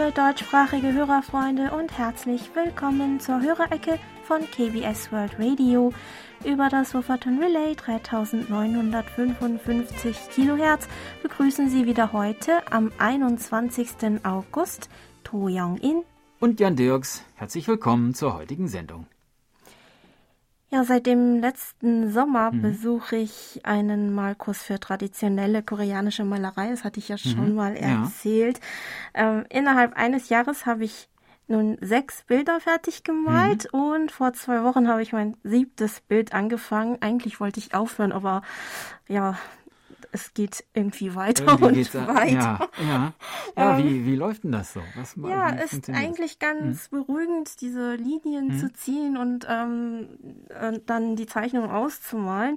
Liebe deutschsprachige Hörerfreunde und herzlich willkommen zur Hörerecke von KBS World Radio über das Wufferton Relay 3955 Kilohertz begrüßen Sie wieder heute am 21. August To Young-in und Jan Dirks. Herzlich willkommen zur heutigen Sendung. Ja, seit dem letzten Sommer mhm. besuche ich einen Malkurs für traditionelle koreanische Malerei. Das hatte ich ja schon mhm. mal erzählt. Ja. Ähm, innerhalb eines Jahres habe ich nun sechs Bilder fertig gemalt mhm. und vor zwei Wochen habe ich mein siebtes Bild angefangen. Eigentlich wollte ich aufhören, aber ja, es geht irgendwie weiter irgendwie und weiter. Ja, ja. ja ähm, wie, wie läuft denn das so? Was, ja, es ist eigentlich ganz hm? beruhigend, diese Linien hm? zu ziehen und ähm, dann die Zeichnung auszumalen.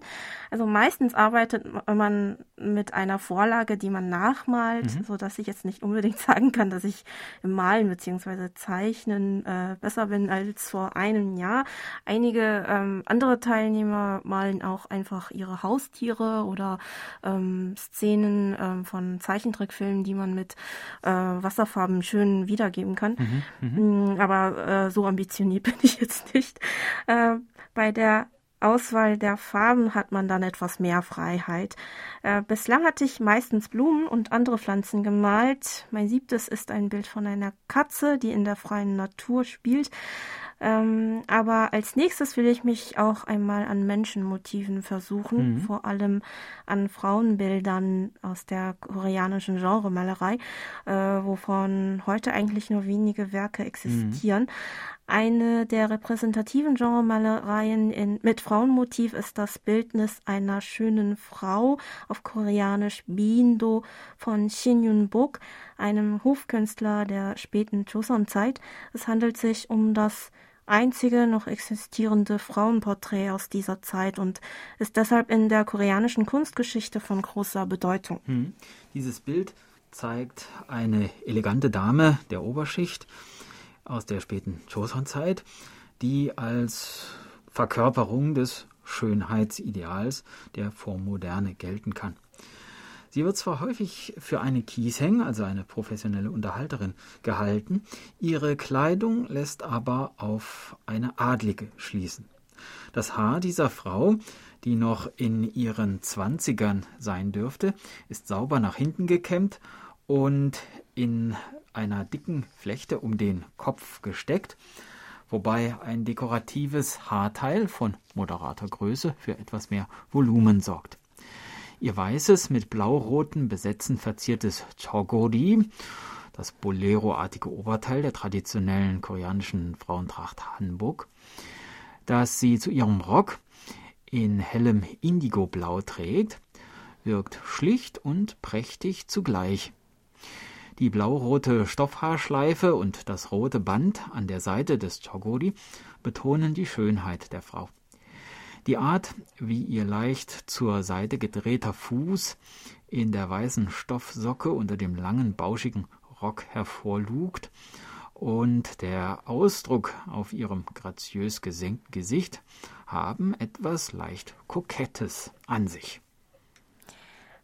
Also meistens arbeitet man mit einer Vorlage, die man nachmalt, mhm. so dass ich jetzt nicht unbedingt sagen kann, dass ich im Malen bzw. Zeichnen äh, besser bin als vor einem Jahr. Einige ähm, andere Teilnehmer malen auch einfach ihre Haustiere oder ähm, ähm, Szenen ähm, von Zeichentrickfilmen, die man mit äh, Wasserfarben schön wiedergeben kann. Mhm, mhm. Mm, aber äh, so ambitioniert bin ich jetzt nicht. Äh, bei der Auswahl der Farben hat man dann etwas mehr Freiheit. Äh, bislang hatte ich meistens Blumen und andere Pflanzen gemalt. Mein siebtes ist ein Bild von einer Katze, die in der freien Natur spielt. Ähm, aber als nächstes will ich mich auch einmal an Menschenmotiven versuchen, mhm. vor allem an Frauenbildern aus der koreanischen Genremalerei, äh, wovon heute eigentlich nur wenige Werke existieren. Mhm. Eine der repräsentativen Genremalereien in, mit Frauenmotiv ist das Bildnis einer schönen Frau auf Koreanisch Bindo von Shin Yun-bok, einem Hofkünstler der späten Joseon-Zeit. Es handelt sich um das einzige noch existierende Frauenporträt aus dieser Zeit und ist deshalb in der koreanischen Kunstgeschichte von großer Bedeutung. Hm. Dieses Bild zeigt eine elegante Dame der Oberschicht aus der späten Joseon-Zeit, die als Verkörperung des Schönheitsideals der Vormoderne gelten kann. Sie wird zwar häufig für eine Kiesheng, also eine professionelle Unterhalterin, gehalten, ihre Kleidung lässt aber auf eine Adlige schließen. Das Haar dieser Frau, die noch in ihren Zwanzigern sein dürfte, ist sauber nach hinten gekämmt und in einer dicken Flechte um den Kopf gesteckt, wobei ein dekoratives Haarteil von moderater Größe für etwas mehr Volumen sorgt. Ihr weißes, mit blau-roten Besetzen verziertes Chogori, das Bolero-artige Oberteil der traditionellen koreanischen Frauentracht Hanbok, das sie zu ihrem Rock in hellem Indigoblau trägt, wirkt schlicht und prächtig zugleich. Die blau-rote Stoffhaarschleife und das rote Band an der Seite des Chogori betonen die Schönheit der Frau. Die Art, wie ihr leicht zur Seite gedrehter Fuß in der weißen Stoffsocke unter dem langen, bauschigen Rock hervorlugt und der Ausdruck auf ihrem graziös gesenkten Gesicht haben etwas leicht Kokettes an sich.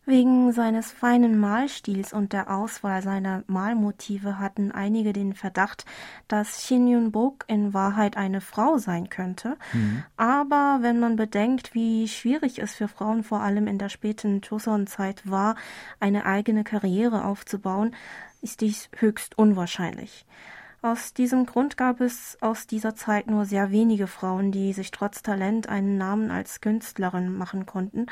Wegen seines feinen Malstils und der Auswahl seiner Malmotive hatten einige den Verdacht, dass Shin Yun-bok in Wahrheit eine Frau sein könnte. Mhm. Aber wenn man bedenkt, wie schwierig es für Frauen vor allem in der späten Joseon-Zeit war, eine eigene Karriere aufzubauen, ist dies höchst unwahrscheinlich. Aus diesem Grund gab es aus dieser Zeit nur sehr wenige Frauen, die sich trotz Talent einen Namen als Künstlerin machen konnten.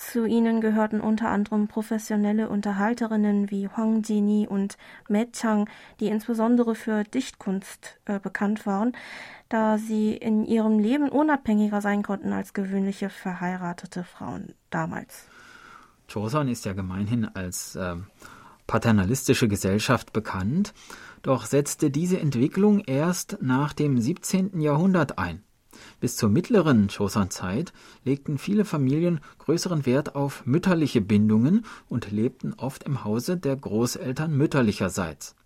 Zu ihnen gehörten unter anderem professionelle Unterhalterinnen wie Hwang Jini und Me Chang, die insbesondere für Dichtkunst äh, bekannt waren, da sie in ihrem Leben unabhängiger sein konnten als gewöhnliche verheiratete Frauen damals. Joseon ist ja gemeinhin als äh, paternalistische Gesellschaft bekannt, doch setzte diese Entwicklung erst nach dem 17. Jahrhundert ein. Bis zur mittleren Joseon-Zeit legten viele Familien größeren Wert auf mütterliche Bindungen und lebten oft im Hause der Großeltern mütterlicherseits.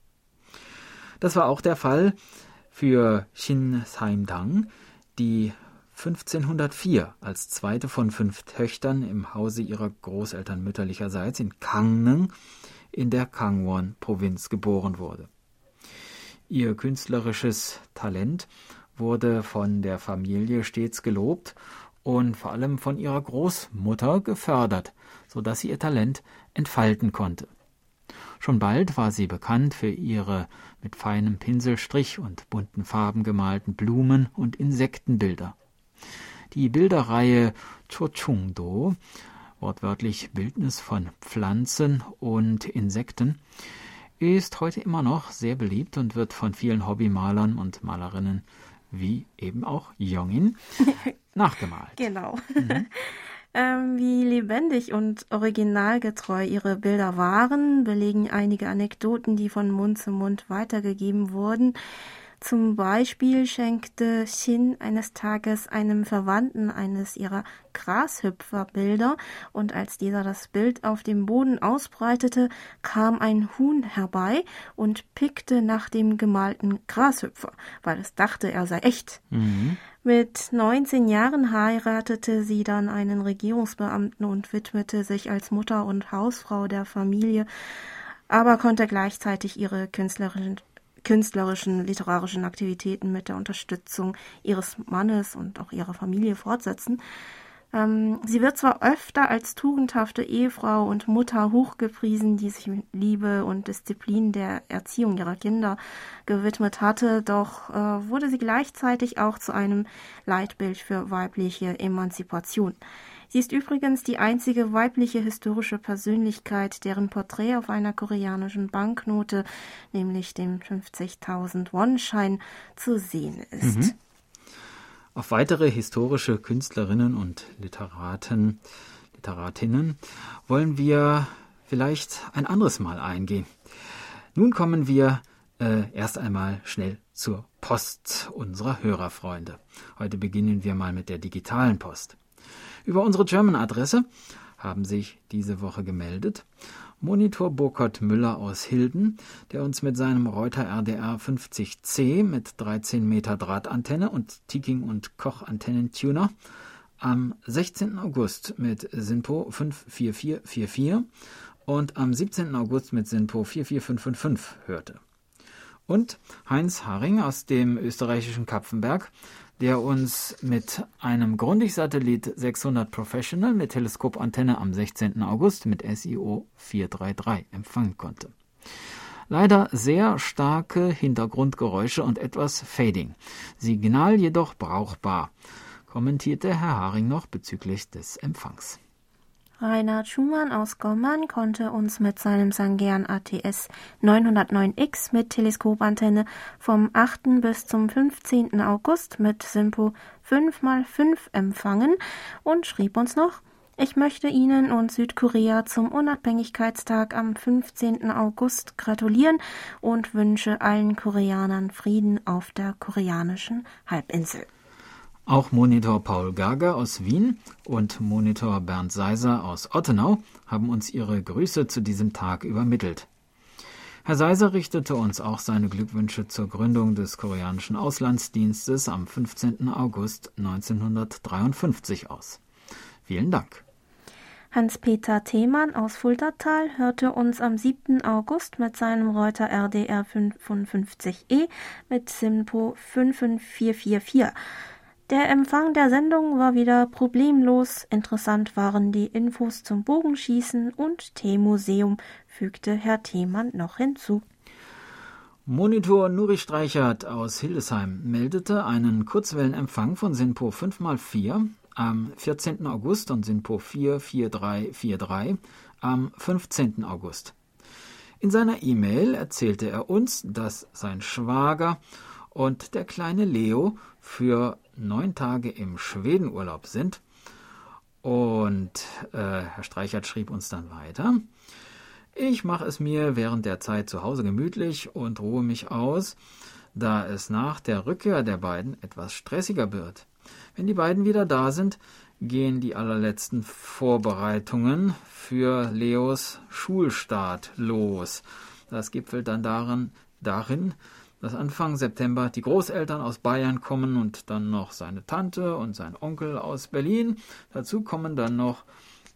Das war auch der Fall für Shin Saimdang, die 1504 als zweite von fünf Töchtern im Hause ihrer Großeltern mütterlicherseits in Gangneung in der Kangwon-Provinz geboren wurde. Ihr künstlerisches Talent wurde von der Familie stets gelobt und vor allem von ihrer Großmutter gefördert, so dass sie ihr Talent entfalten konnte. Schon bald war sie bekannt für ihre mit feinem Pinselstrich und bunten Farben gemalten Blumen- und Insektenbilder. Die Bilderreihe Chochungdo, wortwörtlich Bildnis von Pflanzen und Insekten, ist heute immer noch sehr beliebt und wird von vielen Hobbymalern und Malerinnen wie eben auch Jongin nachgemalt. Genau. Mhm. Ähm, wie lebendig und originalgetreu ihre Bilder waren, belegen einige Anekdoten, die von Mund zu Mund weitergegeben wurden. Zum Beispiel schenkte Xin eines Tages einem Verwandten eines ihrer Grashüpferbilder und als dieser das Bild auf dem Boden ausbreitete, kam ein Huhn herbei und pickte nach dem gemalten Grashüpfer, weil es dachte, er sei echt. Mhm. Mit 19 Jahren heiratete sie dann einen Regierungsbeamten und widmete sich als Mutter und Hausfrau der Familie, aber konnte gleichzeitig ihre künstlerischen künstlerischen, literarischen Aktivitäten mit der Unterstützung ihres Mannes und auch ihrer Familie fortsetzen. Ähm, sie wird zwar öfter als tugendhafte Ehefrau und Mutter hochgepriesen, die sich mit Liebe und Disziplin der Erziehung ihrer Kinder gewidmet hatte, doch äh, wurde sie gleichzeitig auch zu einem Leitbild für weibliche Emanzipation. Sie ist übrigens die einzige weibliche historische Persönlichkeit, deren Porträt auf einer koreanischen Banknote, nämlich dem 50.000 Won-Schein, zu sehen ist. Mhm. Auf weitere historische Künstlerinnen und Literaten, Literatinnen wollen wir vielleicht ein anderes Mal eingehen. Nun kommen wir äh, erst einmal schnell zur Post unserer Hörerfreunde. Heute beginnen wir mal mit der digitalen Post. Über unsere German-Adresse haben sich diese Woche gemeldet Monitor Burkhard Müller aus Hilden, der uns mit seinem Reuter RDR 50C mit 13 Meter Drahtantenne und Tiking und Koch Antennentuner am 16. August mit SINPO 54444 und am 17. August mit SINPO 44555 hörte. Und Heinz Haring aus dem österreichischen Kapfenberg, der uns mit einem Grundig-Satellit 600 Professional mit Teleskopantenne am 16. August mit SIO 433 empfangen konnte. Leider sehr starke Hintergrundgeräusche und etwas Fading. Signal jedoch brauchbar, kommentierte Herr Haring noch bezüglich des Empfangs. Reinhard Schumann aus Gommern konnte uns mit seinem Sangern ATS 909X mit Teleskopantenne vom 8. bis zum 15. August mit Simpo 5x5 empfangen und schrieb uns noch, ich möchte Ihnen und Südkorea zum Unabhängigkeitstag am 15. August gratulieren und wünsche allen Koreanern Frieden auf der koreanischen Halbinsel. Auch Monitor Paul Gager aus Wien und Monitor Bernd Seiser aus Ottenau haben uns ihre Grüße zu diesem Tag übermittelt. Herr Seiser richtete uns auch seine Glückwünsche zur Gründung des koreanischen Auslandsdienstes am 15. August 1953 aus. Vielen Dank. Hans-Peter Themann aus Fuldatal hörte uns am 7. August mit seinem Reuter RDR 55E mit SIMPO 55444. Der Empfang der Sendung war wieder problemlos. Interessant waren die Infos zum Bogenschießen und Teemuseum, fügte Herr Themann noch hinzu. Monitor Nuri Streichert aus Hildesheim meldete einen Kurzwellenempfang von SINPO 5x4 am 14. August und SINPO 44343 am 15. August. In seiner E-Mail erzählte er uns, dass sein Schwager und der kleine Leo für neun Tage im Schwedenurlaub sind. Und äh, Herr Streichert schrieb uns dann weiter. Ich mache es mir während der Zeit zu Hause gemütlich und ruhe mich aus, da es nach der Rückkehr der beiden etwas stressiger wird. Wenn die beiden wieder da sind, gehen die allerletzten Vorbereitungen für Leos Schulstart los. Das gipfelt dann darin, darin, dass Anfang September die Großeltern aus Bayern kommen und dann noch seine Tante und sein Onkel aus Berlin. Dazu kommen dann noch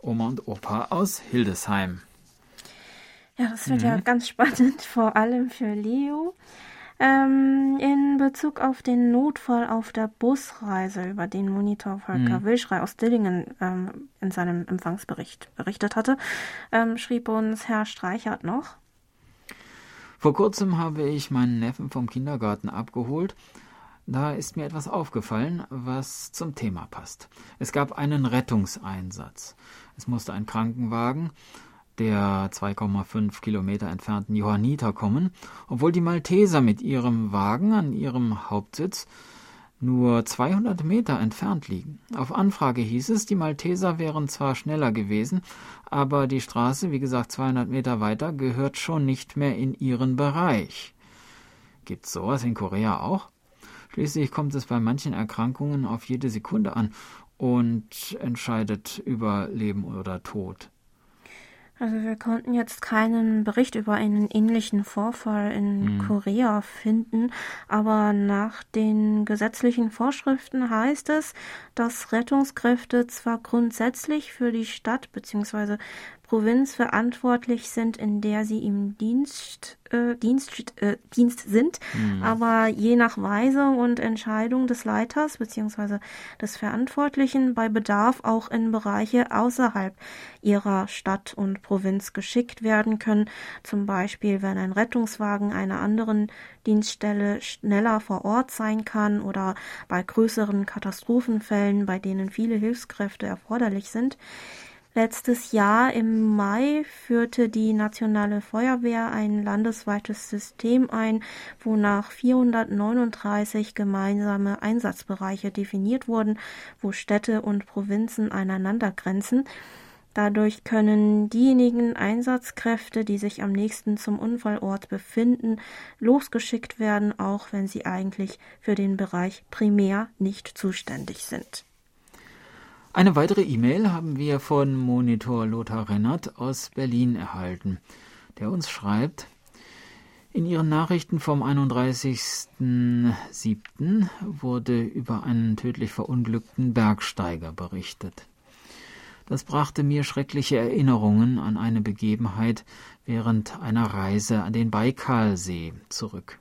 Oma und Opa aus Hildesheim. Ja, das wird mhm. ja ganz spannend, vor allem für Leo. Ähm, in Bezug auf den Notfall auf der Busreise, über den Monitor Volker mhm. Wilschrei aus Dillingen ähm, in seinem Empfangsbericht berichtet hatte, ähm, schrieb uns Herr Streichert noch. Vor kurzem habe ich meinen Neffen vom Kindergarten abgeholt. Da ist mir etwas aufgefallen, was zum Thema passt. Es gab einen Rettungseinsatz. Es musste ein Krankenwagen der 2,5 Kilometer entfernten Johanniter kommen, obwohl die Malteser mit ihrem Wagen an ihrem Hauptsitz nur 200 Meter entfernt liegen. Auf Anfrage hieß es, die Malteser wären zwar schneller gewesen, aber die Straße, wie gesagt 200 Meter weiter, gehört schon nicht mehr in ihren Bereich. Gibt's sowas in Korea auch? Schließlich kommt es bei manchen Erkrankungen auf jede Sekunde an und entscheidet über Leben oder Tod. Also wir konnten jetzt keinen Bericht über einen ähnlichen Vorfall in mhm. Korea finden, aber nach den gesetzlichen Vorschriften heißt es, dass Rettungskräfte zwar grundsätzlich für die Stadt bzw. Provinz verantwortlich sind, in der sie im Dienst, äh, Dienst, äh, Dienst sind, mhm. aber je nach Weisung und Entscheidung des Leiters bzw. des Verantwortlichen bei Bedarf auch in Bereiche außerhalb ihrer Stadt und Provinz geschickt werden können, zum Beispiel wenn ein Rettungswagen einer anderen Dienststelle schneller vor Ort sein kann oder bei größeren Katastrophenfällen, bei denen viele Hilfskräfte erforderlich sind. Letztes Jahr im Mai führte die Nationale Feuerwehr ein landesweites System ein, wonach 439 gemeinsame Einsatzbereiche definiert wurden, wo Städte und Provinzen aneinander grenzen. Dadurch können diejenigen Einsatzkräfte, die sich am nächsten zum Unfallort befinden, losgeschickt werden, auch wenn sie eigentlich für den Bereich primär nicht zuständig sind. Eine weitere E-Mail haben wir von Monitor Lothar Rennert aus Berlin erhalten, der uns schreibt, in Ihren Nachrichten vom 31.07. wurde über einen tödlich verunglückten Bergsteiger berichtet. Das brachte mir schreckliche Erinnerungen an eine Begebenheit während einer Reise an den Baikalsee zurück.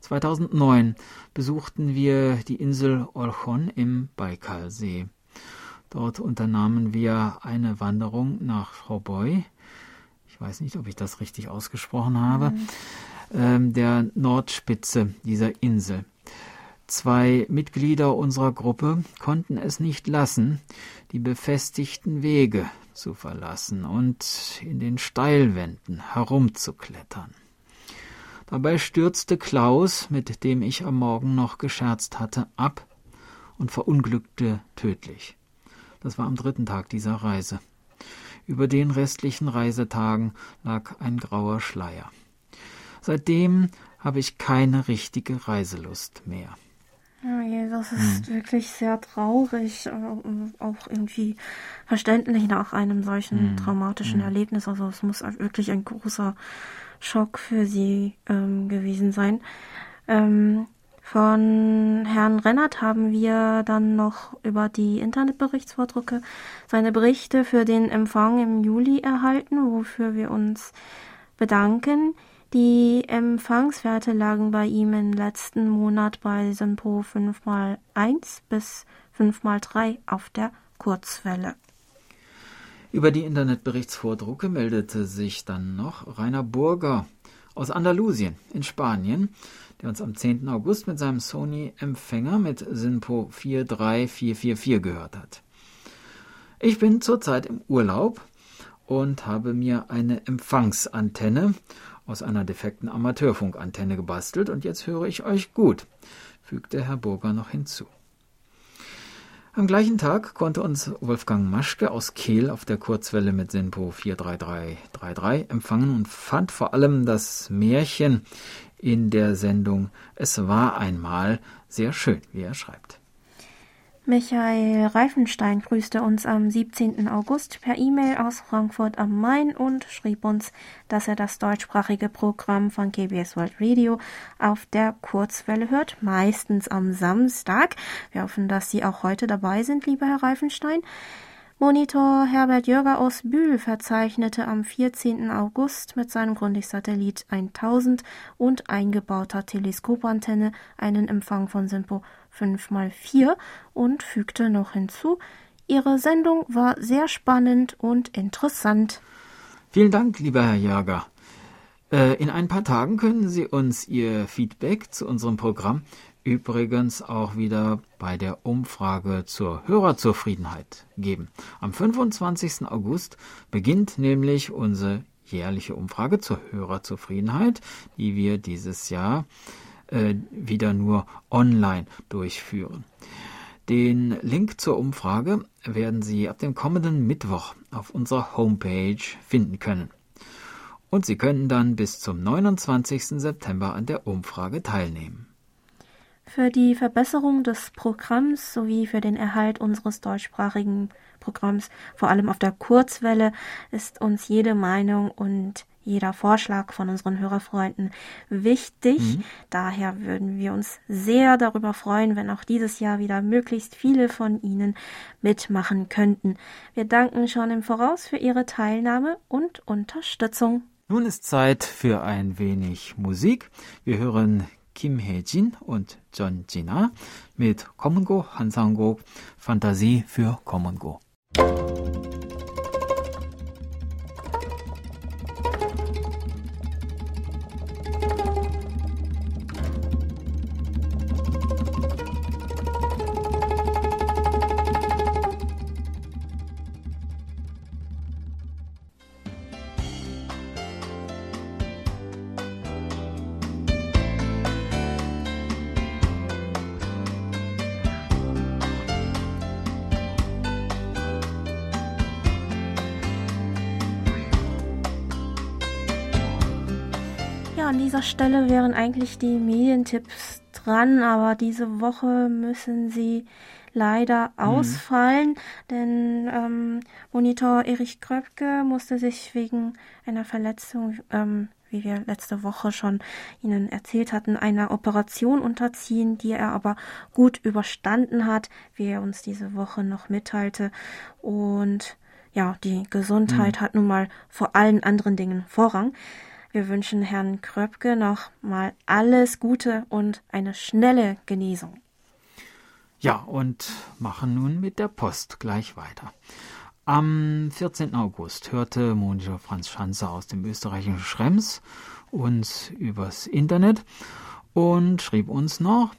2009 besuchten wir die Insel Olchon im Baikalsee. Dort unternahmen wir eine Wanderung nach Frau Boy. Ich weiß nicht, ob ich das richtig ausgesprochen habe. Mhm. Ähm, der Nordspitze dieser Insel. Zwei Mitglieder unserer Gruppe konnten es nicht lassen, die befestigten Wege zu verlassen und in den Steilwänden herumzuklettern. Dabei stürzte Klaus, mit dem ich am Morgen noch gescherzt hatte, ab und verunglückte tödlich. Das war am dritten Tag dieser Reise. Über den restlichen Reisetagen lag ein grauer Schleier. Seitdem habe ich keine richtige Reiselust mehr. Ja, das ist hm. wirklich sehr traurig, auch irgendwie verständlich nach einem solchen hm. traumatischen hm. Erlebnis. Also es muss wirklich ein großer Schock für Sie ähm, gewesen sein. Ähm, von Herrn Rennert haben wir dann noch über die Internetberichtsvordrucke seine Berichte für den Empfang im Juli erhalten, wofür wir uns bedanken. Die Empfangswerte lagen bei ihm im letzten Monat bei Simpo 5x1 bis 5x3 auf der Kurzwelle. Über die Internetberichtsvordrucke meldete sich dann noch Rainer Burger aus Andalusien in Spanien der uns am 10. August mit seinem Sony-Empfänger mit SINPO 43444 gehört hat. Ich bin zurzeit im Urlaub und habe mir eine Empfangsantenne aus einer defekten Amateurfunkantenne gebastelt und jetzt höre ich euch gut, fügte Herr Burger noch hinzu. Am gleichen Tag konnte uns Wolfgang Maschke aus Kehl auf der Kurzwelle mit SINPO 43333 empfangen und fand vor allem das Märchen in der Sendung Es war einmal sehr schön, wie er schreibt. Michael Reifenstein grüßte uns am 17. August per E-Mail aus Frankfurt am Main und schrieb uns, dass er das deutschsprachige Programm von KBS World Radio auf der Kurzwelle hört, meistens am Samstag. Wir hoffen, dass Sie auch heute dabei sind, lieber Herr Reifenstein. Monitor Herbert Jörger aus Bühl verzeichnete am 14. August mit seinem Grundig-Satellit 1000 und eingebauter Teleskopantenne einen Empfang von SINPO 5x4 und fügte noch hinzu, Ihre Sendung war sehr spannend und interessant. Vielen Dank, lieber Herr Jörger. Äh, in ein paar Tagen können Sie uns Ihr Feedback zu unserem Programm übrigens auch wieder bei der Umfrage zur Hörerzufriedenheit geben. Am 25. August beginnt nämlich unsere jährliche Umfrage zur Hörerzufriedenheit, die wir dieses Jahr äh, wieder nur online durchführen. Den Link zur Umfrage werden Sie ab dem kommenden Mittwoch auf unserer Homepage finden können. Und Sie können dann bis zum 29. September an der Umfrage teilnehmen. Für die Verbesserung des Programms sowie für den Erhalt unseres deutschsprachigen Programms, vor allem auf der Kurzwelle, ist uns jede Meinung und jeder Vorschlag von unseren Hörerfreunden wichtig. Mhm. Daher würden wir uns sehr darüber freuen, wenn auch dieses Jahr wieder möglichst viele von Ihnen mitmachen könnten. Wir danken schon im Voraus für Ihre Teilnahme und Unterstützung. Nun ist Zeit für ein wenig Musik. Wir hören Kim Hye-jin und John Jina mit Common-Go Hansangok Fantasie für Common-Go. an Stelle wären eigentlich die Medientipps dran, aber diese Woche müssen sie leider mhm. ausfallen, denn ähm, Monitor Erich Kröpke musste sich wegen einer Verletzung, ähm, wie wir letzte Woche schon Ihnen erzählt hatten, einer Operation unterziehen, die er aber gut überstanden hat, wie er uns diese Woche noch mitteilte. Und ja, die Gesundheit mhm. hat nun mal vor allen anderen Dingen Vorrang. Wir wünschen Herrn Kröpke noch mal alles Gute und eine schnelle Genesung. Ja, und machen nun mit der Post gleich weiter. Am 14. August hörte Monitor Franz Schanzer aus dem österreichischen Schrems uns übers Internet und schrieb uns noch,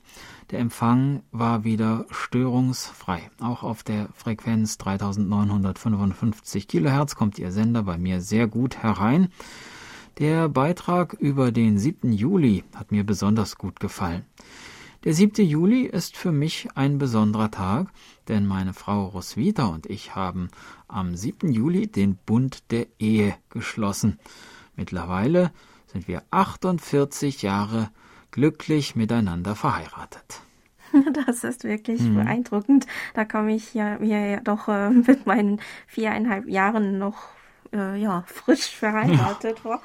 der Empfang war wieder störungsfrei. Auch auf der Frequenz 3955 Kilohertz kommt Ihr Sender bei mir sehr gut herein. Der Beitrag über den 7. Juli hat mir besonders gut gefallen. Der 7. Juli ist für mich ein besonderer Tag, denn meine Frau Roswitha und ich haben am 7. Juli den Bund der Ehe geschlossen. Mittlerweile sind wir 48 Jahre glücklich miteinander verheiratet. Das ist wirklich mhm. beeindruckend. Da komme ich ja mir ja doch äh, mit meinen viereinhalb Jahren noch äh, ja, frisch verheiratet war.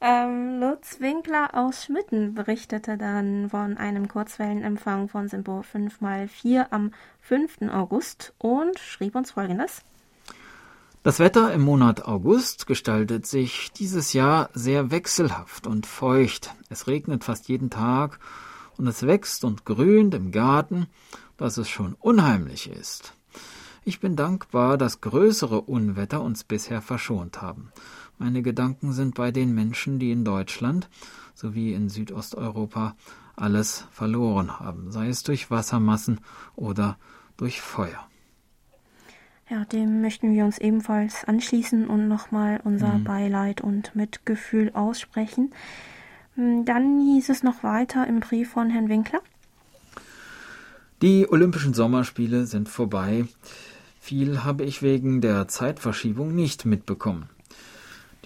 Ähm, Lutz Winkler aus Schmitten berichtete dann von einem Kurzwellenempfang von Symbol 5x4 am 5. August und schrieb uns folgendes. Das Wetter im Monat August gestaltet sich dieses Jahr sehr wechselhaft und feucht. Es regnet fast jeden Tag und es wächst und grünt im Garten, dass es schon unheimlich ist. Ich bin dankbar, dass größere Unwetter uns bisher verschont haben. Meine Gedanken sind bei den Menschen, die in Deutschland sowie in Südosteuropa alles verloren haben, sei es durch Wassermassen oder durch Feuer. Ja, dem möchten wir uns ebenfalls anschließen und nochmal unser mhm. Beileid und Mitgefühl aussprechen. Hm, dann hieß es noch weiter im Brief von Herrn Winkler. Die Olympischen Sommerspiele sind vorbei. Viel habe ich wegen der Zeitverschiebung nicht mitbekommen.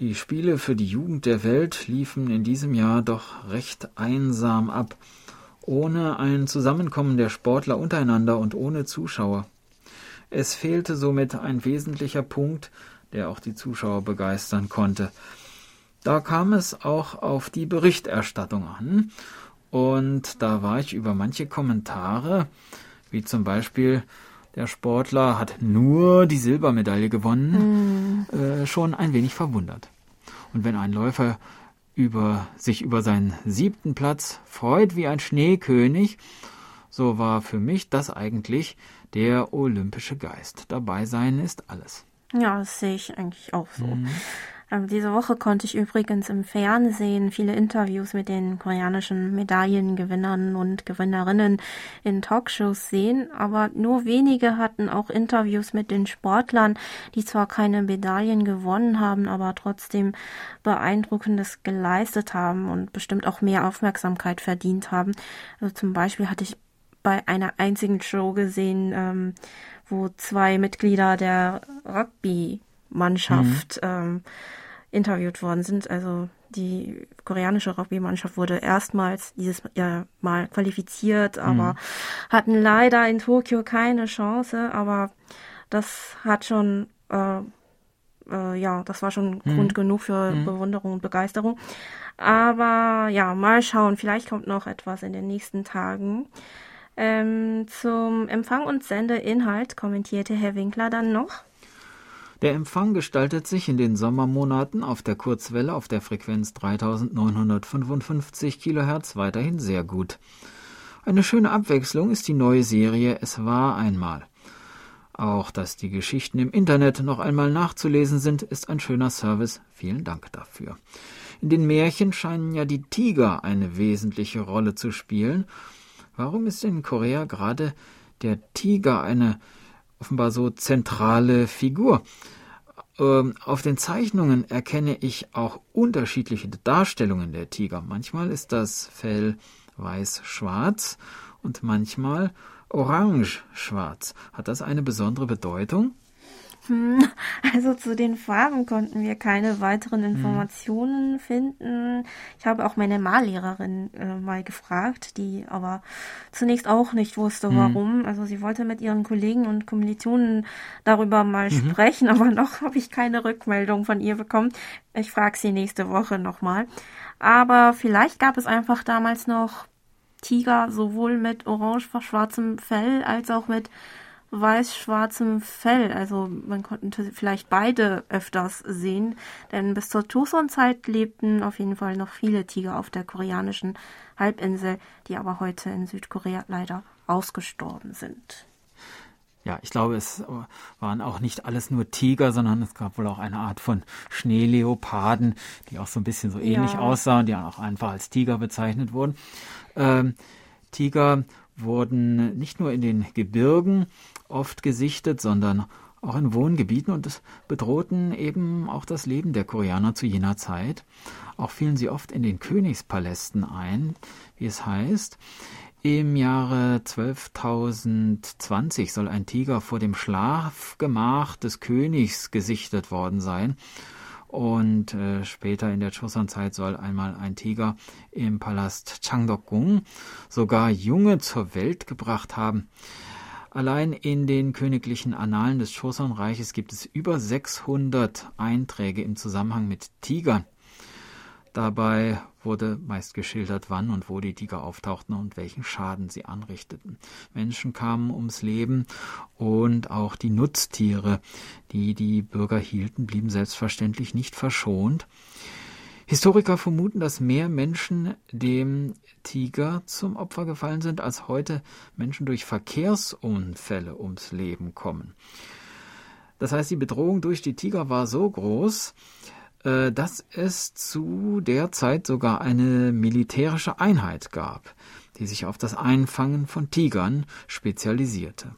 Die Spiele für die Jugend der Welt liefen in diesem Jahr doch recht einsam ab, ohne ein Zusammenkommen der Sportler untereinander und ohne Zuschauer. Es fehlte somit ein wesentlicher Punkt, der auch die Zuschauer begeistern konnte. Da kam es auch auf die Berichterstattung an, und da war ich über manche Kommentare, wie zum Beispiel der Sportler hat nur die Silbermedaille gewonnen, mm. äh, schon ein wenig verwundert. Und wenn ein Läufer über, sich über seinen siebten Platz freut wie ein Schneekönig, so war für mich das eigentlich der olympische Geist. Dabei sein ist alles. Ja, das sehe ich eigentlich auch so. Mhm. Ähm, diese Woche konnte ich übrigens im Fernsehen viele Interviews mit den koreanischen Medaillengewinnern und Gewinnerinnen in Talkshows sehen, aber nur wenige hatten auch Interviews mit den Sportlern, die zwar keine Medaillen gewonnen haben, aber trotzdem beeindruckendes geleistet haben und bestimmt auch mehr Aufmerksamkeit verdient haben. Also zum Beispiel hatte ich bei einer einzigen Show gesehen, ähm, wo zwei Mitglieder der Rugby-Mannschaft mhm. ähm, interviewt worden sind. Also die koreanische Rugby-Mannschaft wurde erstmals dieses Jahr mal qualifiziert, aber mhm. hatten leider in Tokio keine Chance. Aber das hat schon, äh, äh, ja, das war schon mhm. Grund genug für mhm. Bewunderung und Begeisterung. Aber ja, mal schauen, vielleicht kommt noch etwas in den nächsten Tagen. Ähm, zum Empfang und Sendeinhalt kommentierte Herr Winkler dann noch. Der Empfang gestaltet sich in den Sommermonaten auf der Kurzwelle auf der Frequenz 3955 kHz weiterhin sehr gut. Eine schöne Abwechslung ist die neue Serie Es war einmal. Auch dass die Geschichten im Internet noch einmal nachzulesen sind, ist ein schöner Service. Vielen Dank dafür. In den Märchen scheinen ja die Tiger eine wesentliche Rolle zu spielen, Warum ist in Korea gerade der Tiger eine offenbar so zentrale Figur? Ähm, auf den Zeichnungen erkenne ich auch unterschiedliche Darstellungen der Tiger. Manchmal ist das Fell weiß-schwarz und manchmal orange-schwarz. Hat das eine besondere Bedeutung? Hm, also zu den Farben konnten wir keine weiteren hm. Informationen hm. finden. Ich habe auch meine Mallehrerin äh, mal gefragt, die aber zunächst auch nicht wusste, hm. warum. Also sie wollte mit ihren Kollegen und Kommilitonen darüber mal mhm. sprechen, aber noch habe ich keine Rückmeldung von ihr bekommen. Ich frage sie nächste Woche nochmal. Aber vielleicht gab es einfach damals noch Tiger sowohl mit orange-schwarzem Fell als auch mit weiß-schwarzem Fell. Also man konnte vielleicht beide öfters sehen, denn bis zur Joseon-Zeit lebten auf jeden Fall noch viele Tiger auf der koreanischen Halbinsel, die aber heute in Südkorea leider ausgestorben sind. Ja, ich glaube, es waren auch nicht alles nur Tiger, sondern es gab wohl auch eine Art von Schneeleoparden, die auch so ein bisschen so ähnlich ja. aussahen, die auch einfach als Tiger bezeichnet wurden. Ähm, Tiger wurden nicht nur in den Gebirgen oft gesichtet, sondern auch in Wohngebieten und bedrohten eben auch das Leben der Koreaner zu jener Zeit. Auch fielen sie oft in den Königspalästen ein, wie es heißt. Im Jahre 12.020 soll ein Tiger vor dem Schlafgemach des Königs gesichtet worden sein. Und äh, später in der Joseon-Zeit soll einmal ein Tiger im Palast Changdok-gung sogar Junge zur Welt gebracht haben. Allein in den königlichen Annalen des Joseon-Reiches gibt es über 600 Einträge im Zusammenhang mit Tigern. Dabei wurde meist geschildert, wann und wo die Tiger auftauchten und welchen Schaden sie anrichteten. Menschen kamen ums Leben und auch die Nutztiere, die die Bürger hielten, blieben selbstverständlich nicht verschont. Historiker vermuten, dass mehr Menschen dem Tiger zum Opfer gefallen sind, als heute Menschen durch Verkehrsunfälle ums Leben kommen. Das heißt, die Bedrohung durch die Tiger war so groß, dass es zu der Zeit sogar eine militärische Einheit gab, die sich auf das Einfangen von Tigern spezialisierte.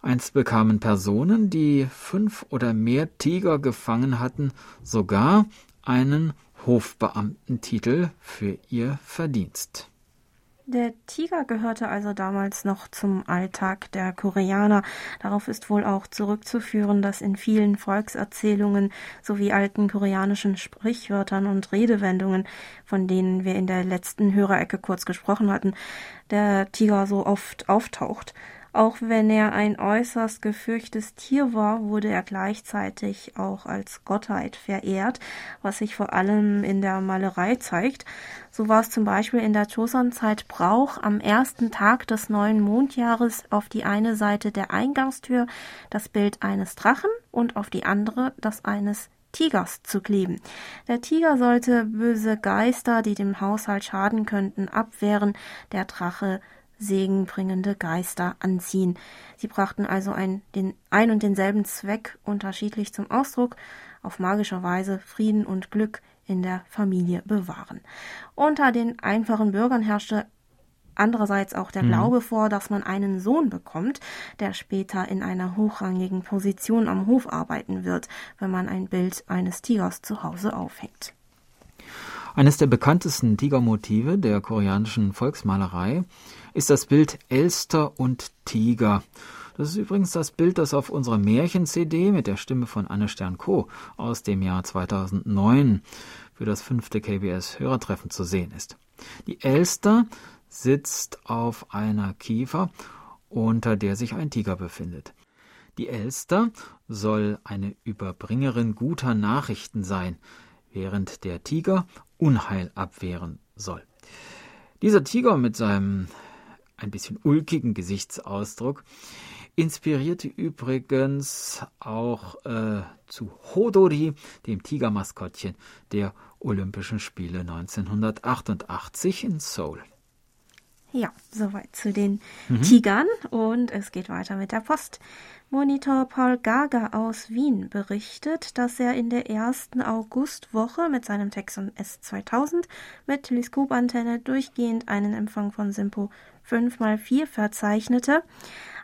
Einst bekamen Personen, die fünf oder mehr Tiger gefangen hatten, sogar einen Hofbeamtentitel für ihr Verdienst. Der Tiger gehörte also damals noch zum Alltag der Koreaner. Darauf ist wohl auch zurückzuführen, dass in vielen Volkserzählungen sowie alten koreanischen Sprichwörtern und Redewendungen, von denen wir in der letzten Hörerecke kurz gesprochen hatten, der Tiger so oft auftaucht. Auch wenn er ein äußerst gefürchtes Tier war, wurde er gleichzeitig auch als Gottheit verehrt, was sich vor allem in der Malerei zeigt. So war es zum Beispiel in der Joseon-Zeit Brauch, am ersten Tag des neuen Mondjahres auf die eine Seite der Eingangstür das Bild eines Drachen und auf die andere das eines Tigers zu kleben. Der Tiger sollte böse Geister, die dem Haushalt schaden könnten, abwehren, der Drache segenbringende Geister anziehen. Sie brachten also ein, den, ein und denselben Zweck unterschiedlich zum Ausdruck, auf magische Weise Frieden und Glück in der Familie bewahren. Unter den einfachen Bürgern herrschte andererseits auch der mhm. Glaube vor, dass man einen Sohn bekommt, der später in einer hochrangigen Position am Hof arbeiten wird, wenn man ein Bild eines Tigers zu Hause aufhängt. Eines der bekanntesten Tigermotive der koreanischen Volksmalerei ist das Bild Elster und Tiger. Das ist übrigens das Bild, das auf unserer Märchen-CD mit der Stimme von Anne Stern-Co. aus dem Jahr 2009 für das fünfte KBS-Hörertreffen zu sehen ist. Die Elster sitzt auf einer Kiefer, unter der sich ein Tiger befindet. Die Elster soll eine Überbringerin guter Nachrichten sein, während der Tiger Unheil abwehren soll. Dieser Tiger mit seinem ein bisschen ulkigen Gesichtsausdruck inspirierte übrigens auch äh, zu Hodori, dem Tigermaskottchen der Olympischen Spiele 1988 in Seoul. Ja, soweit zu den mhm. Tigern und es geht weiter mit der Post. Monitor Paul Gaga aus Wien berichtet, dass er in der ersten Augustwoche mit seinem Texon S2000 mit Teleskopantenne durchgehend einen Empfang von Simpo 5x4 verzeichnete.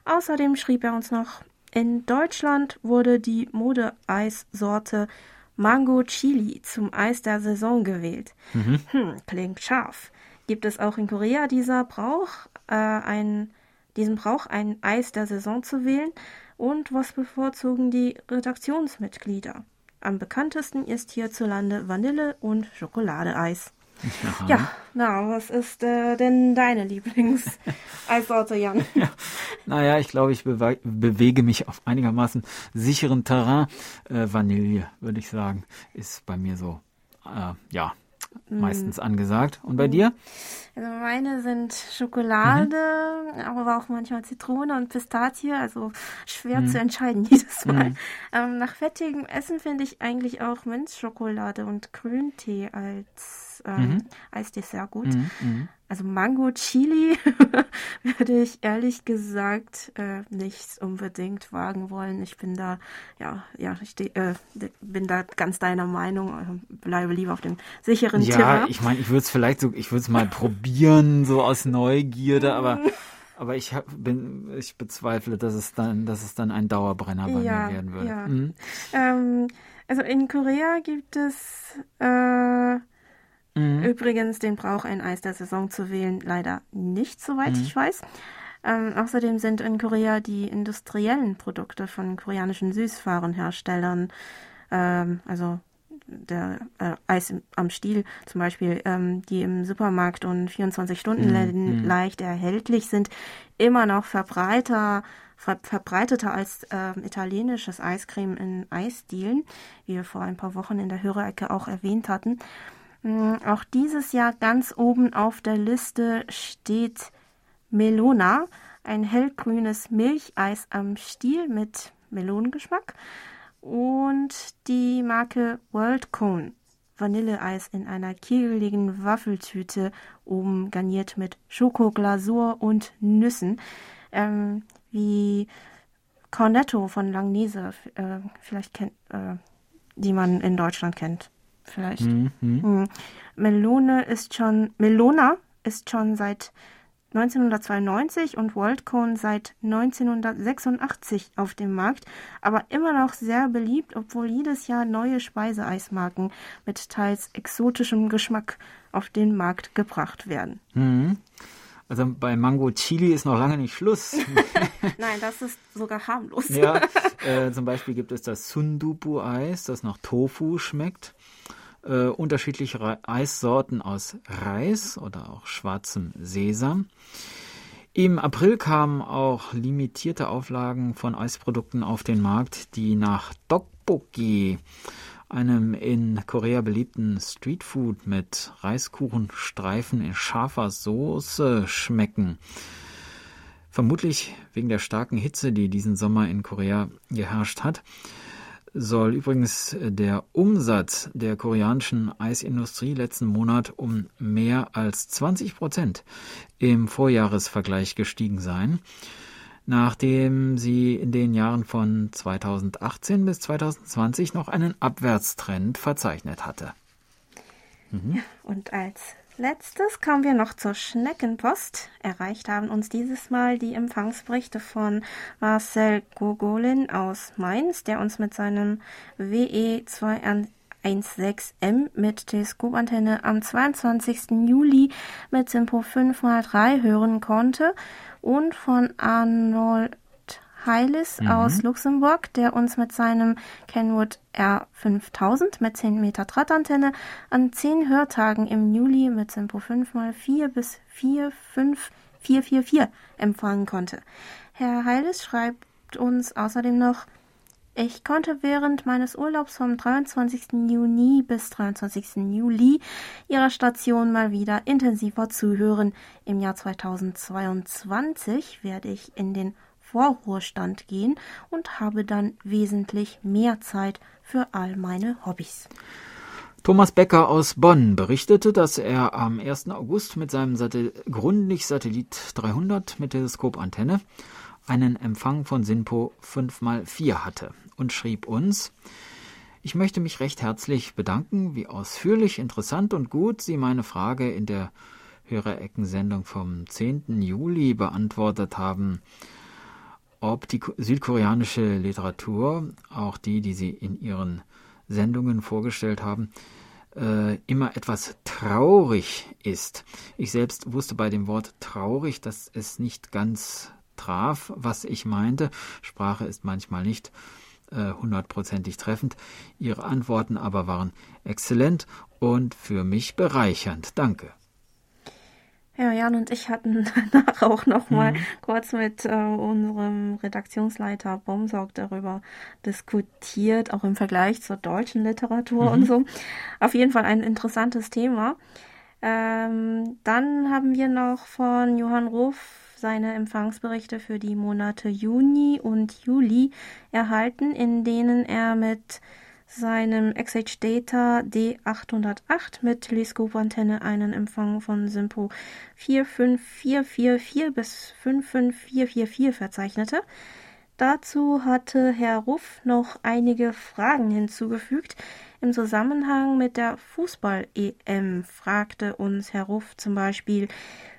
Außerdem schrieb er uns noch, in Deutschland wurde die Modeeissorte Mango Chili zum Eis der Saison gewählt. Mhm. Hm, klingt scharf gibt es auch in Korea dieser Brauch, äh, ein, diesen Brauch, ein Eis der Saison zu wählen. Und was bevorzugen die Redaktionsmitglieder? Am bekanntesten ist hierzulande Vanille- und Schokoladeeis. Aha. Ja, na, was ist äh, denn deine Lieblingseissorte, Jan? ja. Naja, ich glaube, ich bewe bewege mich auf einigermaßen sicheren Terrain. Äh, Vanille, würde ich sagen, ist bei mir so, äh, ja, Mm. meistens angesagt. Und bei mm. dir? Also meine sind Schokolade, mhm. aber auch manchmal Zitrone und Pistazie, also schwer mhm. zu entscheiden jedes Mal. Mhm. Ähm, nach fettigem Essen finde ich eigentlich auch Minzschokolade und Grüntee als ähm, mhm. Eisdessert gut. Mhm, mhm. Also Mango Chili würde ich ehrlich gesagt äh, nicht unbedingt wagen wollen. Ich bin da, ja, ja, ich äh, bin da ganz deiner Meinung. Äh, bleibe lieber auf dem sicheren ja, Terrain. Ja, ich meine, ich würde es vielleicht so, ich würde es mal probieren, so aus Neugierde, aber aber ich hab, bin, ich bezweifle, dass es dann, dass es dann ein Dauerbrenner bei ja, mir werden würde. Ja. Mhm. Ähm, also in Korea gibt es äh, Mhm. Übrigens den Brauch, ein Eis der Saison zu wählen, leider nicht, soweit mhm. ich weiß. Ähm, außerdem sind in Korea die industriellen Produkte von koreanischen Süßwarenherstellern, ähm, also der äh, Eis im, am Stiel zum Beispiel, ähm, die im Supermarkt und 24-Stunden-Läden mhm. leicht erhältlich sind, immer noch verbreiter, ver verbreiteter als äh, italienisches Eiscreme in Eisdielen, wie wir vor ein paar Wochen in der Hörerecke auch erwähnt hatten. Hm, auch dieses Jahr ganz oben auf der Liste steht Melona, ein hellgrünes Milcheis am Stiel mit Melonengeschmack und die Marke World Cone. Vanilleeis in einer kegeligen Waffeltüte, oben garniert mit Schokoglasur und Nüssen, ähm, wie Cornetto von Langnese, äh, vielleicht kennt, äh, die man in Deutschland kennt vielleicht. Mhm. Mhm. Melone ist schon, Melona ist schon seit 1992 und Worldcone seit 1986 auf dem Markt, aber immer noch sehr beliebt, obwohl jedes Jahr neue Speiseeismarken mit teils exotischem Geschmack auf den Markt gebracht werden. Mhm. Also bei Mango Chili ist noch lange nicht Schluss. Nein, das ist sogar harmlos. ja, äh, zum Beispiel gibt es das Sundubu-Eis, das nach Tofu schmeckt äh, unterschiedliche Eissorten aus Reis oder auch schwarzem Sesam. Im April kamen auch limitierte Auflagen von Eisprodukten auf den Markt, die nach Tteokbokki, einem in Korea beliebten Streetfood mit Reiskuchenstreifen in scharfer Soße schmecken. Vermutlich wegen der starken Hitze, die diesen Sommer in Korea geherrscht hat soll übrigens der Umsatz der koreanischen Eisindustrie letzten Monat um mehr als 20 Prozent im Vorjahresvergleich gestiegen sein, nachdem sie in den Jahren von 2018 bis 2020 noch einen Abwärtstrend verzeichnet hatte. Mhm. Und als letztes kommen wir noch zur Schneckenpost. Erreicht haben uns dieses Mal die Empfangsberichte von Marcel Gogolin aus Mainz, der uns mit seinem WE 216M mit Teleskopantenne am 22. Juli mit Simpo 5x3 hören konnte und von Arnold Heilis mhm. aus Luxemburg, der uns mit seinem Kenwood R5000 mit 10 Meter Drahtantenne an 10 Hörtagen im Juli mit Tempo 5 x 4 bis 45444 empfangen konnte. Herr Heilis schreibt uns außerdem noch, ich konnte während meines Urlaubs vom 23. Juni bis 23. Juli Ihrer Station mal wieder intensiver zuhören. Im Jahr 2022 werde ich in den Vorruhestand gehen und habe dann wesentlich mehr Zeit für all meine Hobbys. Thomas Becker aus Bonn berichtete, dass er am 1. August mit seinem Satel Grundig-Satellit 300 mit Teleskopantenne einen Empfang von SINPO 5x4 hatte und schrieb uns, ich möchte mich recht herzlich bedanken, wie ausführlich, interessant und gut Sie meine Frage in der Hörereckensendung vom 10. Juli beantwortet haben ob die südkoreanische Literatur, auch die, die Sie in Ihren Sendungen vorgestellt haben, äh, immer etwas traurig ist. Ich selbst wusste bei dem Wort traurig, dass es nicht ganz traf, was ich meinte. Sprache ist manchmal nicht äh, hundertprozentig treffend. Ihre Antworten aber waren exzellent und für mich bereichernd. Danke. Ja, Jan und ich hatten danach auch noch mal mhm. kurz mit äh, unserem Redaktionsleiter Bomsaug darüber diskutiert, auch im Vergleich zur deutschen Literatur mhm. und so. Auf jeden Fall ein interessantes Thema. Ähm, dann haben wir noch von Johann Ruff seine Empfangsberichte für die Monate Juni und Juli erhalten, in denen er mit seinem XH Data D808 mit Teleskopantenne einen Empfang von Simpo 45444 bis 55444 verzeichnete. Dazu hatte Herr Ruff noch einige Fragen hinzugefügt. Im Zusammenhang mit der Fußball-EM fragte uns Herr Ruff zum Beispiel,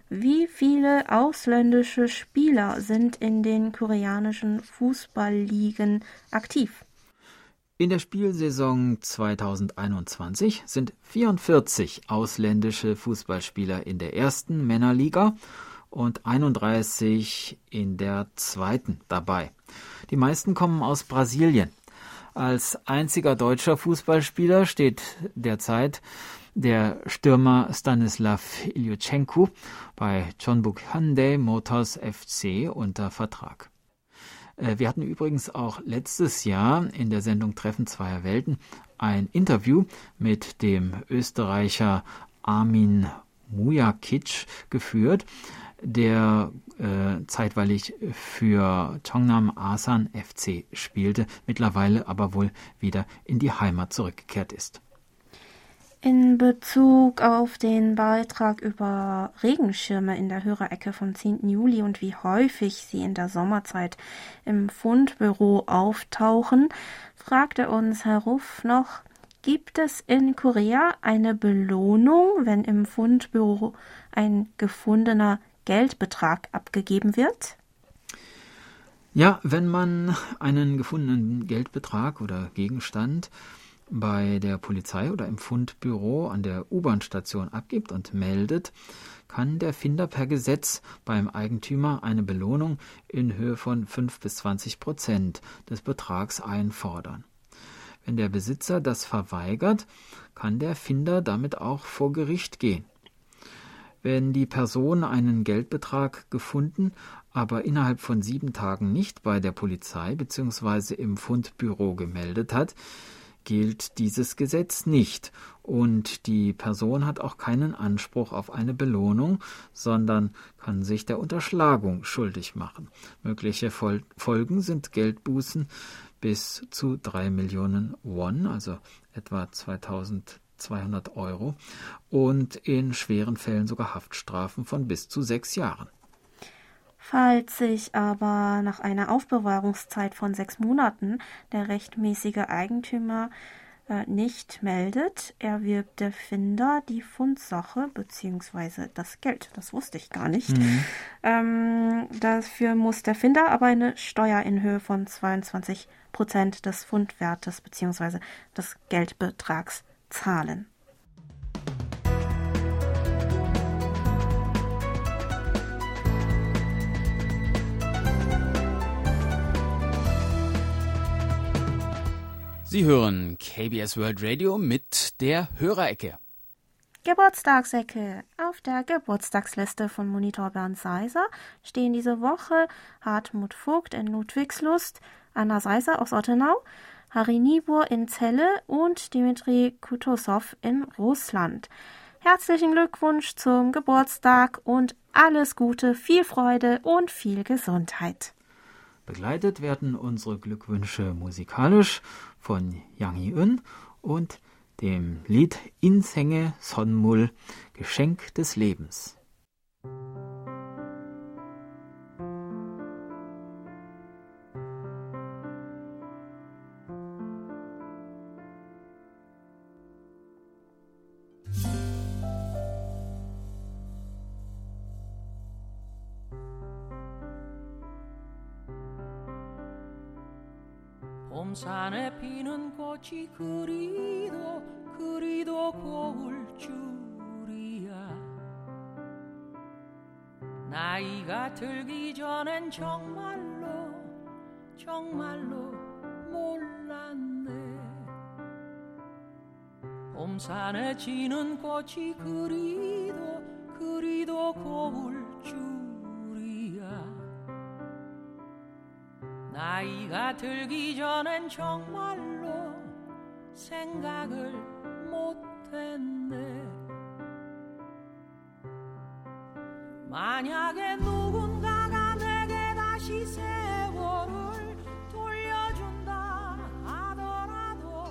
wie viele ausländische Spieler sind in den koreanischen Fußballligen aktiv? In der Spielsaison 2021 sind 44 ausländische Fußballspieler in der ersten Männerliga und 31 in der zweiten dabei. Die meisten kommen aus Brasilien. Als einziger deutscher Fußballspieler steht derzeit der Stürmer Stanislav Ilyuchenko bei Jeonbuk Hyundai Motors FC unter Vertrag. Äh, wir hatten übrigens auch letztes Jahr in der Sendung Treffen zweier Welten ein Interview mit dem Österreicher Armin Mujakic geführt, der äh, zeitweilig für Chongnam Asan FC spielte, mittlerweile aber wohl wieder in die Heimat zurückgekehrt ist. In Bezug auf den Beitrag über Regenschirme in der Hörerecke vom 10. Juli und wie häufig sie in der Sommerzeit im Fundbüro auftauchen, fragte uns Herr Ruff noch, gibt es in Korea eine Belohnung, wenn im Fundbüro ein gefundener Geldbetrag abgegeben wird? Ja, wenn man einen gefundenen Geldbetrag oder Gegenstand bei der Polizei oder im Fundbüro an der U-Bahn-Station abgibt und meldet, kann der Finder per Gesetz beim Eigentümer eine Belohnung in Höhe von 5 bis 20 Prozent des Betrags einfordern. Wenn der Besitzer das verweigert, kann der Finder damit auch vor Gericht gehen. Wenn die Person einen Geldbetrag gefunden, aber innerhalb von sieben Tagen nicht bei der Polizei bzw. im Fundbüro gemeldet hat, gilt dieses Gesetz nicht und die Person hat auch keinen Anspruch auf eine Belohnung, sondern kann sich der Unterschlagung schuldig machen. Mögliche Folgen sind Geldbußen bis zu drei Millionen Won, also etwa 2200 Euro, und in schweren Fällen sogar Haftstrafen von bis zu sechs Jahren. Falls sich aber nach einer Aufbewahrungszeit von sechs Monaten der rechtmäßige Eigentümer äh, nicht meldet, erwirbt der Finder die Fundsache bzw. das Geld. Das wusste ich gar nicht. Mhm. Ähm, dafür muss der Finder aber eine Steuer in Höhe von 22 Prozent des Fundwertes bzw. des Geldbetrags zahlen. Sie hören KBS World Radio mit der Hörerecke. Geburtstagsecke. Auf der Geburtstagsliste von Monitor Bernd Seiser stehen diese Woche Hartmut Vogt in Ludwigslust, Anna Seiser aus Ottenau, Harry Niebuhr in Celle und Dimitri Kutosov in Russland. Herzlichen Glückwunsch zum Geburtstag und alles Gute, viel Freude und viel Gesundheit. Begleitet werden unsere Glückwünsche musikalisch von Yang Yi-eun und dem Lied Insenge Sonmul Geschenk des Lebens. 꽃이 그리도 그리도 고울 줄이야. 나이가 들기 전엔 정말로 정말로 몰랐네. 봄산에 지는 꽃이 그리도 그리도 고울 나이가 들기 전엔 정말로 생각을 못했네. 만약에 누군가가 내게 다시 세월을 돌려준다 하더라도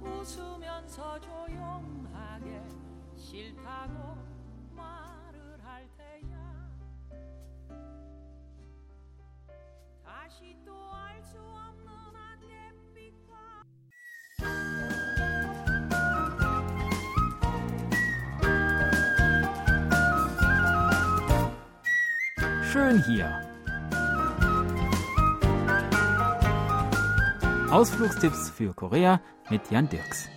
웃으면서 조용하게 싫다고 Schön hier. Ausflugstipps für Korea mit Jan Dirks.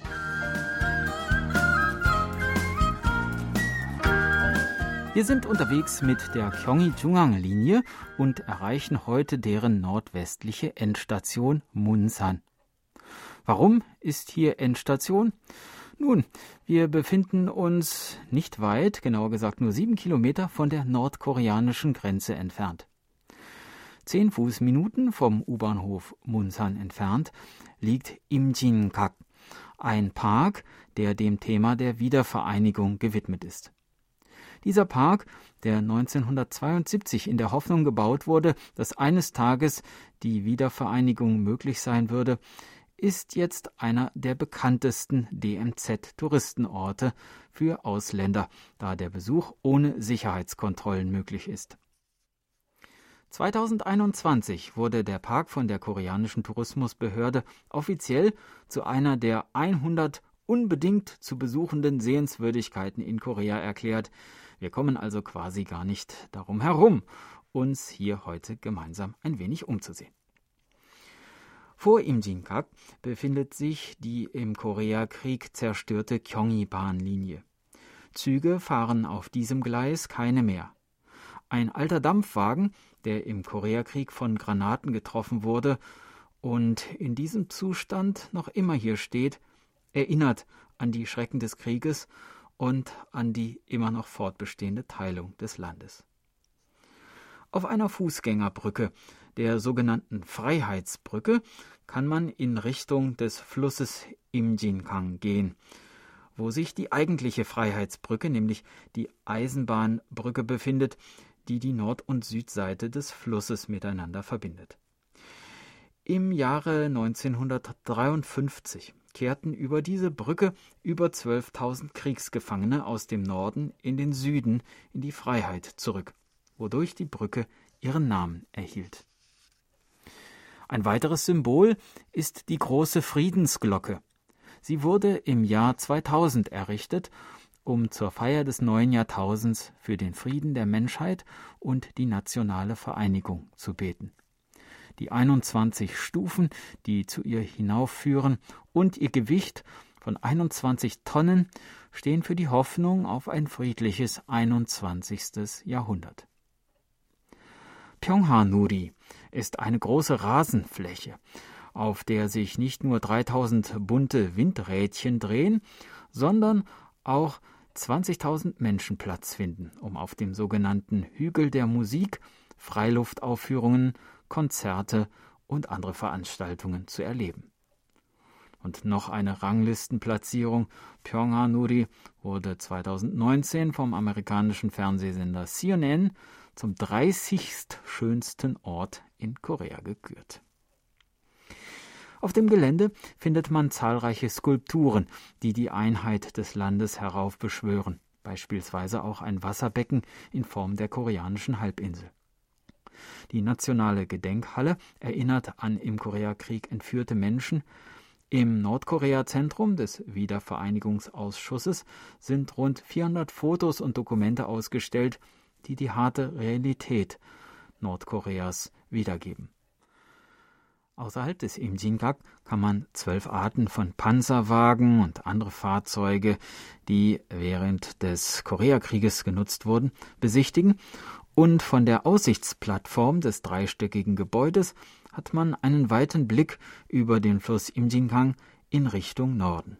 Wir sind unterwegs mit der Gyeonggi-Jungang-Linie und erreichen heute deren nordwestliche Endstation Munsan. Warum ist hier Endstation? Nun, wir befinden uns nicht weit, genauer gesagt nur sieben Kilometer von der nordkoreanischen Grenze entfernt. Zehn Fußminuten vom U-Bahnhof Munsan entfernt liegt Imjin-kak, ein Park, der dem Thema der Wiedervereinigung gewidmet ist. Dieser Park, der 1972 in der Hoffnung gebaut wurde, dass eines Tages die Wiedervereinigung möglich sein würde, ist jetzt einer der bekanntesten DMZ-Touristenorte für Ausländer, da der Besuch ohne Sicherheitskontrollen möglich ist. 2021 wurde der Park von der koreanischen Tourismusbehörde offiziell zu einer der 100 unbedingt zu besuchenden Sehenswürdigkeiten in Korea erklärt, wir kommen also quasi gar nicht darum herum, uns hier heute gemeinsam ein wenig umzusehen. Vor Imjinkat befindet sich die im Koreakrieg zerstörte Gyeonggi-Bahnlinie. Züge fahren auf diesem Gleis keine mehr. Ein alter Dampfwagen, der im Koreakrieg von Granaten getroffen wurde und in diesem Zustand noch immer hier steht, erinnert an die Schrecken des Krieges und an die immer noch fortbestehende Teilung des Landes. Auf einer Fußgängerbrücke, der sogenannten Freiheitsbrücke, kann man in Richtung des Flusses Imjinkang gehen, wo sich die eigentliche Freiheitsbrücke, nämlich die Eisenbahnbrücke, befindet, die die Nord- und Südseite des Flusses miteinander verbindet. Im Jahre 1953 kehrten über diese Brücke über 12.000 Kriegsgefangene aus dem Norden in den Süden in die Freiheit zurück, wodurch die Brücke ihren Namen erhielt. Ein weiteres Symbol ist die große Friedensglocke. Sie wurde im Jahr 2000 errichtet, um zur Feier des neuen Jahrtausends für den Frieden der Menschheit und die nationale Vereinigung zu beten die 21 Stufen, die zu ihr hinaufführen, und ihr Gewicht von 21 Tonnen stehen für die Hoffnung auf ein friedliches 21. Jahrhundert. Pyonghwa-Nuri ist eine große Rasenfläche, auf der sich nicht nur 3000 bunte Windrädchen drehen, sondern auch 20.000 Menschen Platz finden, um auf dem sogenannten Hügel der Musik Freiluftaufführungen Konzerte und andere Veranstaltungen zu erleben. Und noch eine Ranglistenplatzierung. Pyongyang-Nuri wurde 2019 vom amerikanischen Fernsehsender CNN zum 30. schönsten Ort in Korea gekürt. Auf dem Gelände findet man zahlreiche Skulpturen, die die Einheit des Landes heraufbeschwören, beispielsweise auch ein Wasserbecken in Form der koreanischen Halbinsel. Die nationale Gedenkhalle erinnert an im Koreakrieg entführte Menschen. Im Nordkorea-Zentrum des Wiedervereinigungsausschusses sind rund 400 Fotos und Dokumente ausgestellt, die die harte Realität Nordkoreas wiedergeben. Außerhalb des Imjingak kann man zwölf Arten von Panzerwagen und andere Fahrzeuge, die während des Koreakrieges genutzt wurden, besichtigen und von der Aussichtsplattform des dreistöckigen Gebäudes hat man einen weiten Blick über den Fluss Imjingang in Richtung Norden.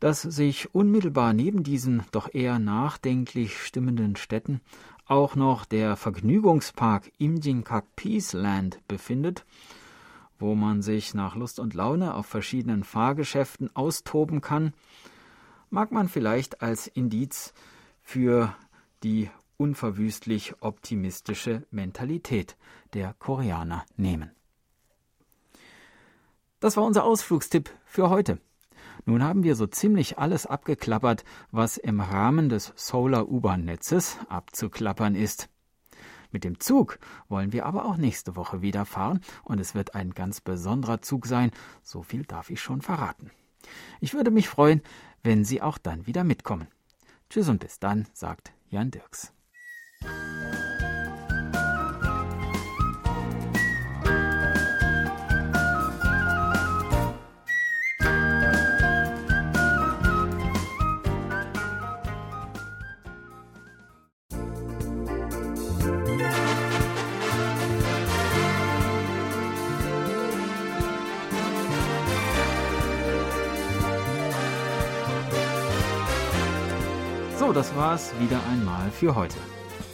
Dass sich unmittelbar neben diesen doch eher nachdenklich stimmenden Städten auch noch der Vergnügungspark Imjinkak Peaceland befindet, wo man sich nach Lust und Laune auf verschiedenen Fahrgeschäften austoben kann, mag man vielleicht als Indiz für die unverwüstlich optimistische Mentalität der Koreaner nehmen. Das war unser Ausflugstipp für heute. Nun haben wir so ziemlich alles abgeklappert, was im Rahmen des Solar U-Bahn-Netzes abzuklappern ist. Mit dem Zug wollen wir aber auch nächste Woche wieder fahren und es wird ein ganz besonderer Zug sein, so viel darf ich schon verraten. Ich würde mich freuen, wenn Sie auch dann wieder mitkommen. Tschüss und bis dann, sagt Jan Dirks. So, das war's wieder einmal für heute.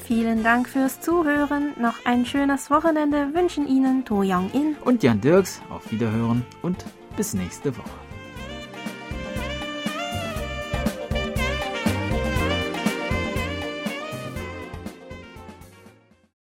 Vielen Dank fürs Zuhören. Noch ein schönes Wochenende wünschen Ihnen To Young In und Jan Dirks. Auf Wiederhören und bis nächste Woche.